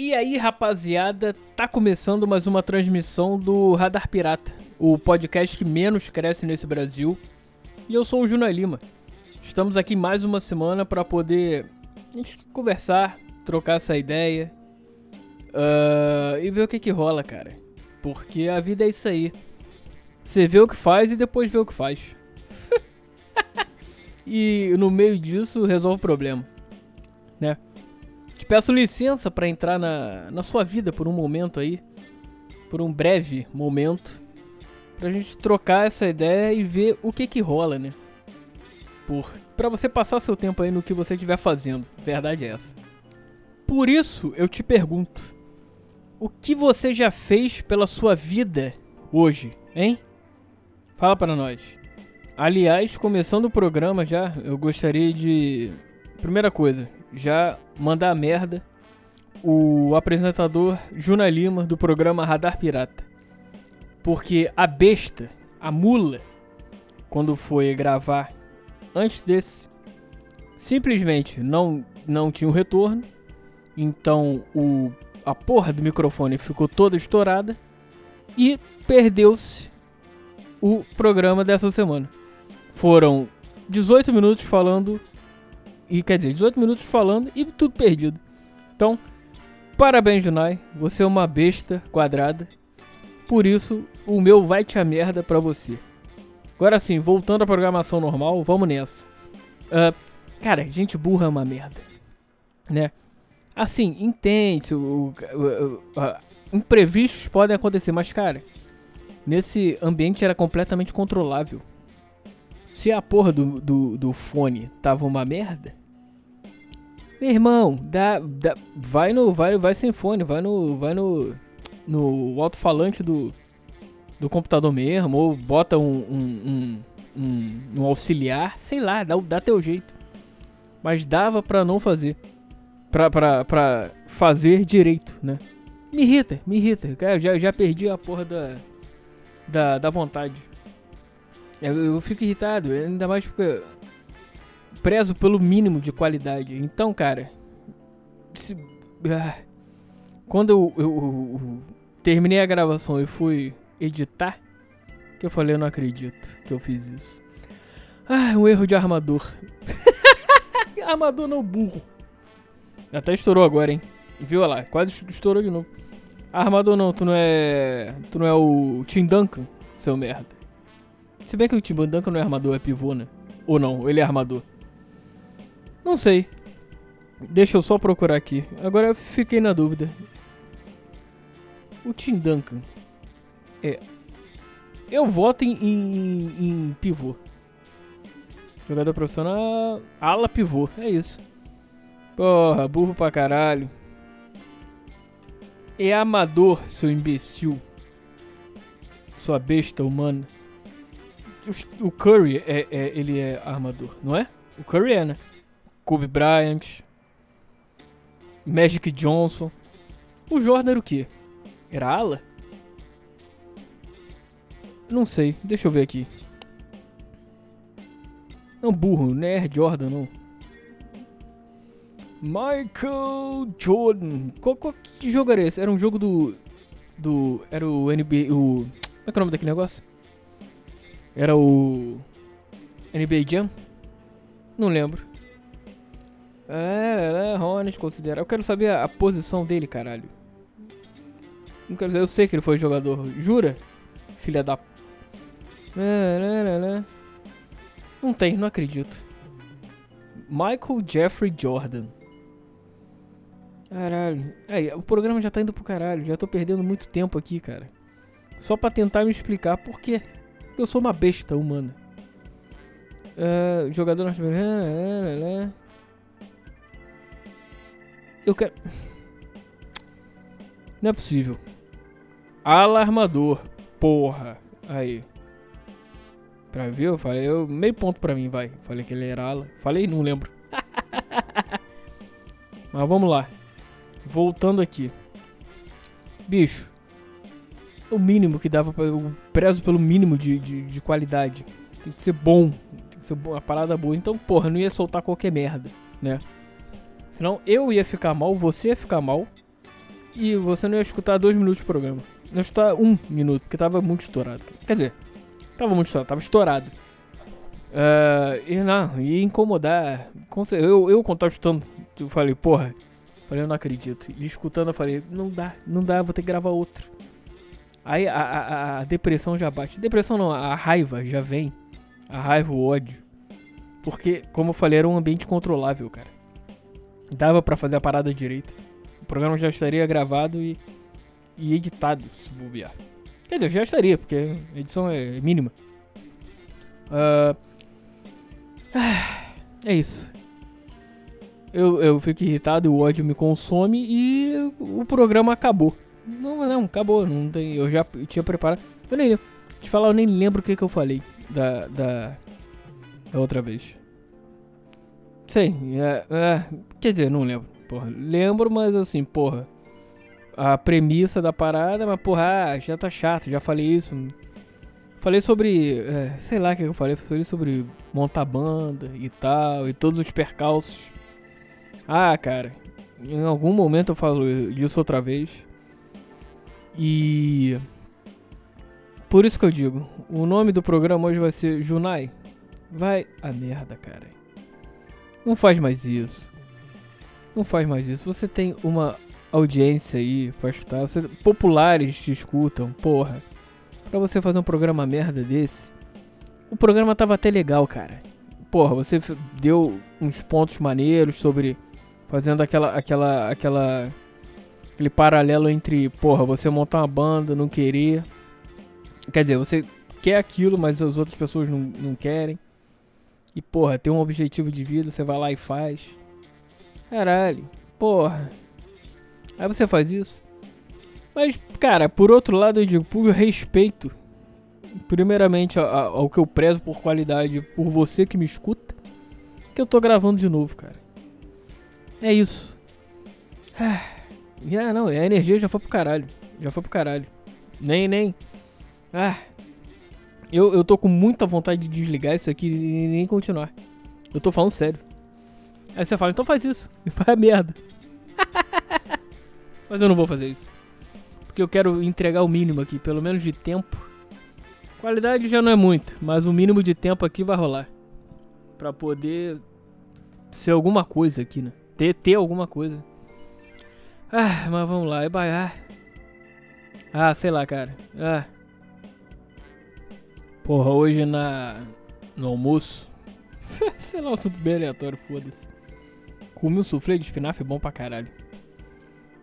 E aí, rapaziada, tá começando mais uma transmissão do Radar Pirata, o podcast que menos cresce nesse Brasil. E eu sou o Juna Lima. Estamos aqui mais uma semana para poder conversar, trocar essa ideia uh, e ver o que que rola, cara. Porque a vida é isso aí. Você vê o que faz e depois vê o que faz. e no meio disso resolve o problema, né? Te peço licença para entrar na, na sua vida por um momento aí, por um breve momento, pra gente trocar essa ideia e ver o que que rola, né? Por para você passar seu tempo aí no que você estiver fazendo. Verdade é essa. Por isso eu te pergunto: o que você já fez pela sua vida hoje, hein? Fala para nós. Aliás, começando o programa já, eu gostaria de primeira coisa, já mandar merda o apresentador Juna Lima do programa Radar Pirata. Porque a besta, a mula, quando foi gravar antes desse, simplesmente não, não tinha um retorno. Então o, a porra do microfone ficou toda estourada e perdeu-se o programa dessa semana. Foram 18 minutos falando e quer dizer, 18 minutos falando e tudo perdido. Então, parabéns, Junai. Você é uma besta quadrada. Por isso, o meu vai te a merda pra você. Agora sim, voltando à programação normal, vamos nessa. Uh, cara, gente burra é uma merda. Né? Assim, entende. O, o, o, imprevistos podem acontecer, mas, cara, nesse ambiente era completamente controlável. Se a porra do, do, do fone tava uma merda, meu irmão, dá, dá, vai no, vai, vai sem fone, vai no, vai no, no alto-falante do, do computador mesmo, ou bota um, um, um, um, um auxiliar, sei lá, dá, dá teu jeito. Mas dava pra não fazer, pra, pra, pra fazer direito, né? Me irrita, me irrita, cara, já, já perdi a porra da, da, da vontade. Eu, eu fico irritado, ainda mais porque prezo pelo mínimo de qualidade. Então, cara, se, ah, quando eu, eu, eu, terminei a gravação e fui editar, que eu falei, eu não acredito que eu fiz isso. Ah, um erro de armador. armador não burro. Até estourou agora, hein? Viu lá, quase estourou de novo. Armador não, tu não é. Tu não é o Tim Duncan, seu merda. Se bem que o Tim Duncan não é armador, é pivô, né? Ou não, ele é armador. Não sei. Deixa eu só procurar aqui. Agora eu fiquei na dúvida. O Tim Duncan. É. Eu voto em, em, em pivô. Jogador profissional. Ala pivô. É isso. Porra, burro pra caralho. É amador, seu imbecil. Sua besta humana. O Curry é, é, ele é armador, não é? O Curry é, né? Kobe Bryant, Magic Johnson. O Jordan era o quê? Era ala? Não sei, deixa eu ver aqui. Não, burro, não é Jordan, não. Michael Jordan. Qual, qual, que jogo era esse? Era um jogo do. Do. Era o NBA. O. Como é que é o nome daquele negócio? Era o. NBA Jam? Não lembro. É, é, Hornet considera. Eu quero saber a, a, posição dele, caralho. Não quero dizer, eu sei que ele foi jogador. Jura? Filha da. É, é, é, não tem, não acredito. Michael Jeffrey Jordan. Caralho. É, o programa já tá indo pro caralho. Já tô perdendo muito tempo aqui, cara. Só pra tentar me explicar por quê. Eu sou uma besta humana. Uh, jogador norte-americano. Eu quero. Não é possível. Alarmador. Porra. Aí. Pra ver, eu falei. Eu, meio ponto pra mim, vai. Falei que ele era ala. Falei, não lembro. Mas vamos lá. Voltando aqui. Bicho. O mínimo que dava pra. Eu prezo pelo mínimo de, de, de qualidade. Tem que ser bom. Tem que ser uma parada boa. Então, porra, não ia soltar qualquer merda, né? Senão eu ia ficar mal, você ia ficar mal. e você não ia escutar dois minutos de programa. Não ia escutar um minuto, porque tava muito estourado. Quer dizer, tava muito estourado, tava estourado. Uh, e não, ia incomodar. Eu, eu quando tava escutando, eu falei, porra, falei, eu não acredito. E escutando, eu falei, não dá, não dá, vou ter que gravar outro. Aí a, a, a depressão já bate. Depressão não, a raiva já vem. A raiva, o ódio. Porque, como eu falei, era um ambiente controlável, cara. Dava para fazer a parada direita. O programa já estaria gravado e, e editado, se bobear. Quer dizer, já estaria, porque a edição é mínima. Uh, é isso. Eu, eu fico irritado, o ódio me consome e o programa acabou. Não, não, acabou. Não tem, eu já tinha preparado. Eu nem. Te falar, eu nem lembro o que, que eu falei da, da, da outra vez. Sei, é, é, quer dizer, não lembro. Porra, lembro, mas assim, porra. A premissa da parada, mas porra, ah, já tá chato, já falei isso. Falei sobre. É, sei lá o que eu falei. Falei sobre montar banda e tal. E todos os percalços. Ah, cara. Em algum momento eu falo disso outra vez. E. Por isso que eu digo: o nome do programa hoje vai ser Junai. Vai a merda, cara. Não faz mais isso. Não faz mais isso. Você tem uma audiência aí pra escutar. Você, populares te escutam, porra. Pra você fazer um programa merda desse. O programa tava até legal, cara. Porra, você deu uns pontos maneiros sobre. Fazendo aquela. aquela. aquela. Aquele paralelo entre, porra, você montar uma banda, não querer. Quer dizer, você quer aquilo, mas as outras pessoas não, não querem. E, porra, tem um objetivo de vida, você vai lá e faz. Caralho, porra. Aí você faz isso. Mas, cara, por outro lado, eu digo, por respeito, primeiramente ao, ao que eu prezo por qualidade, por você que me escuta, que eu tô gravando de novo, cara. É isso. Ah, não, a energia já foi pro caralho. Já foi pro caralho. Nem, nem. Ah. Eu, eu tô com muita vontade de desligar isso aqui e nem continuar. Eu tô falando sério. Aí você fala, então faz isso. E faz merda. Mas eu não vou fazer isso. Porque eu quero entregar o mínimo aqui, pelo menos de tempo. Qualidade já não é muito, mas o mínimo de tempo aqui vai rolar. Pra poder ser alguma coisa aqui, né? Ter, ter alguma coisa. Ah, mas vamos lá, é baiar. Ah, sei lá, cara. Ah. Porra, hoje na no almoço. sei lá, um assunto bem aleatório, foda-se. Comi um soufflé de espinafre bom pra caralho.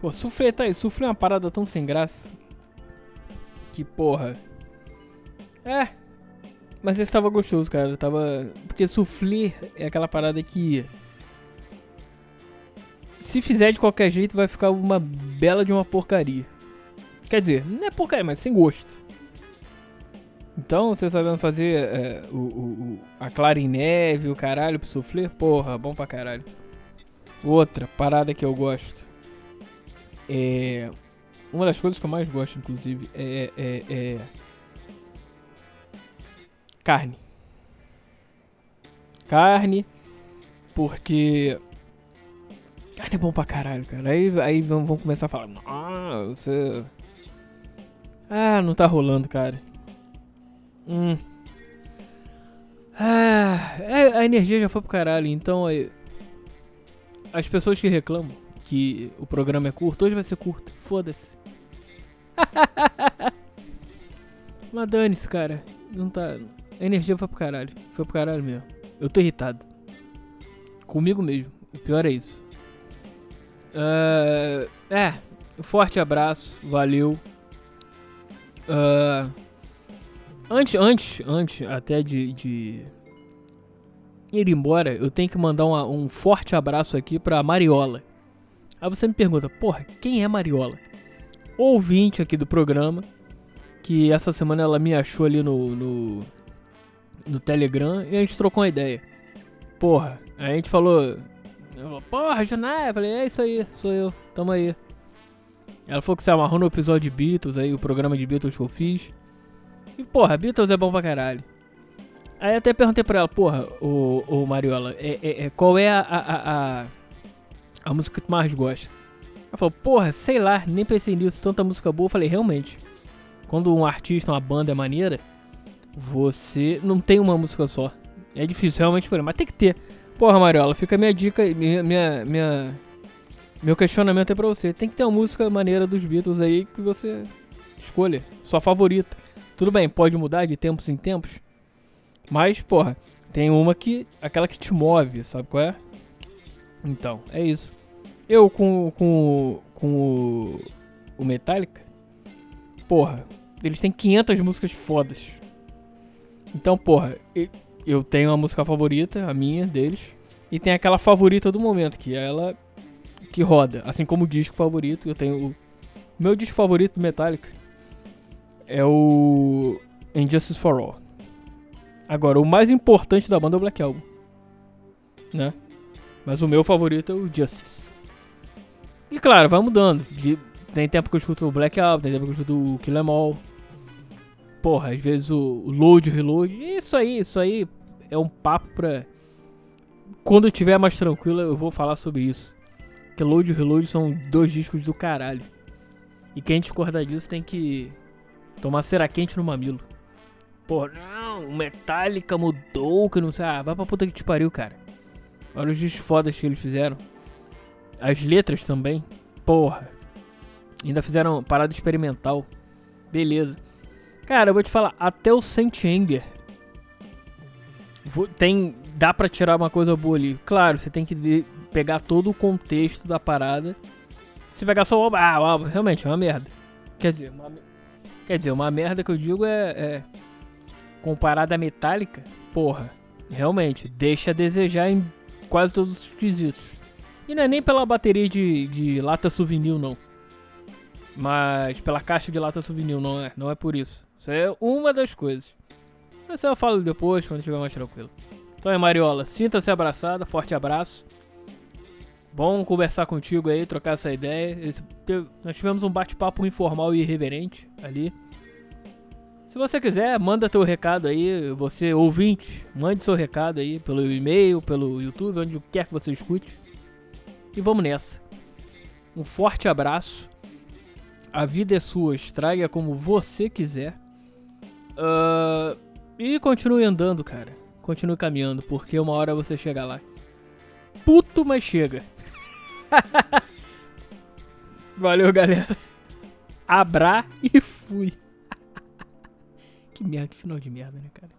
Pô, soufflé tá aí. Soufflé é uma parada tão sem graça. Que porra. É. Mas esse tava gostoso, cara. Tava. Porque soufflé é aquela parada que. Se fizer de qualquer jeito, vai ficar uma bela de uma porcaria. Quer dizer, não é porcaria, mas sem gosto. Então, você sabendo fazer é, o, o, a clara em neve, o caralho pro soufflé, porra, bom pra caralho. Outra parada que eu gosto. É. Uma das coisas que eu mais gosto, inclusive, é. é, é carne. Carne, porque. Carne é bom pra caralho, cara. Aí, aí vão, começar a falar: Ah, você. Ah, não tá rolando, cara. Hum. Ah, é, a energia já foi pro caralho, então. As pessoas que reclamam que o programa é curto, hoje vai ser curto. Foda-se. Mas dane-se, cara. Não tá. A energia foi pro caralho. Foi pro caralho mesmo. Eu tô irritado. Comigo mesmo. O pior é isso. Uh, é. Forte abraço. Valeu. Uh, antes, antes, antes até de, de ir embora, eu tenho que mandar uma, um forte abraço aqui pra Mariola. Aí você me pergunta, porra, quem é Mariola? Ouvinte aqui do programa, que essa semana ela me achou ali no, no, no Telegram e a gente trocou uma ideia. Porra, a gente falou, falou porra, Janai, eu falei, é isso aí, sou eu, tamo aí. Ela falou que se amarrou no episódio de Beatles, aí o programa de Beatles que eu fiz. E porra, Beatles é bom pra caralho. Aí até perguntei pra ela, porra, o, o Mariola, é, é, é, qual é a, a, a, a música que tu mais gosta? Ela falou, porra, sei lá, nem pensei nisso, tanta música boa. Eu falei, realmente, quando um artista, uma banda é maneira, você não tem uma música só. É difícil realmente mas tem que ter. Porra, Mariola, fica a minha dica, minha, minha, minha, meu questionamento é pra você. Tem que ter uma música maneira dos Beatles aí que você escolha, sua favorita. Tudo bem, pode mudar de tempos em tempos, mas, porra, tem uma que, aquela que te move, sabe qual é? Então, é isso. Eu com, com, com o, o Metallica, porra, eles têm 500 músicas fodas. Então, porra, eu tenho uma música favorita, a minha, deles. E tem aquela favorita do momento, que é ela que roda. Assim como o disco favorito, eu tenho o meu disco favorito do Metallica é o Injustice for All. Agora, o mais importante da banda é o Black Album, né? Mas o meu favorito é o Justice. E claro, vai mudando. De, tem tempo que eu escuto o Black Album, tem tempo que eu escuto o Kill Em All. Porra, às vezes o, o Load, Reload. Isso aí, isso aí é um papo pra... Quando eu tiver mais tranquilo, eu vou falar sobre isso. Que Load e Reload são dois discos do caralho. E quem discordar disso tem que tomar cera quente no mamilo. Porra, não, o Metallica mudou, que não sei. Ah, vai pra puta que te pariu, cara. Olha os discos fodas que eles fizeram. As letras também. Porra. Ainda fizeram parada experimental. Beleza. Cara, eu vou te falar, até o Saint Anger tem dá para tirar uma coisa boa ali. Claro, você tem que pegar todo o contexto da parada. Se pegar só o álbum, ah, o álbum realmente é uma merda. Quer dizer, uma, quer dizer, uma merda que eu digo é, é comparada à metálica, porra, realmente deixa a desejar em quase todos os quesitos. E não é nem pela bateria de, de lata souvenir, não. Mas pela caixa de lata souvenir, não é. Não é por isso. Isso é uma das coisas. Mas eu falo depois, quando estiver mais tranquilo. Então é Mariola, sinta-se abraçada, forte abraço. Bom conversar contigo aí, trocar essa ideia. Esse, nós tivemos um bate-papo informal e irreverente ali. Se você quiser, manda teu recado aí, você ouvinte, mande seu recado aí pelo e-mail, pelo YouTube, onde quer que você escute. E vamos nessa. Um forte abraço. A vida é sua, estraga como você quiser. Uh, e continue andando, cara continue caminhando, porque uma hora você chega lá. Puto, mas chega. Valeu, galera. Abra e fui. que merda, que final de merda, né, cara?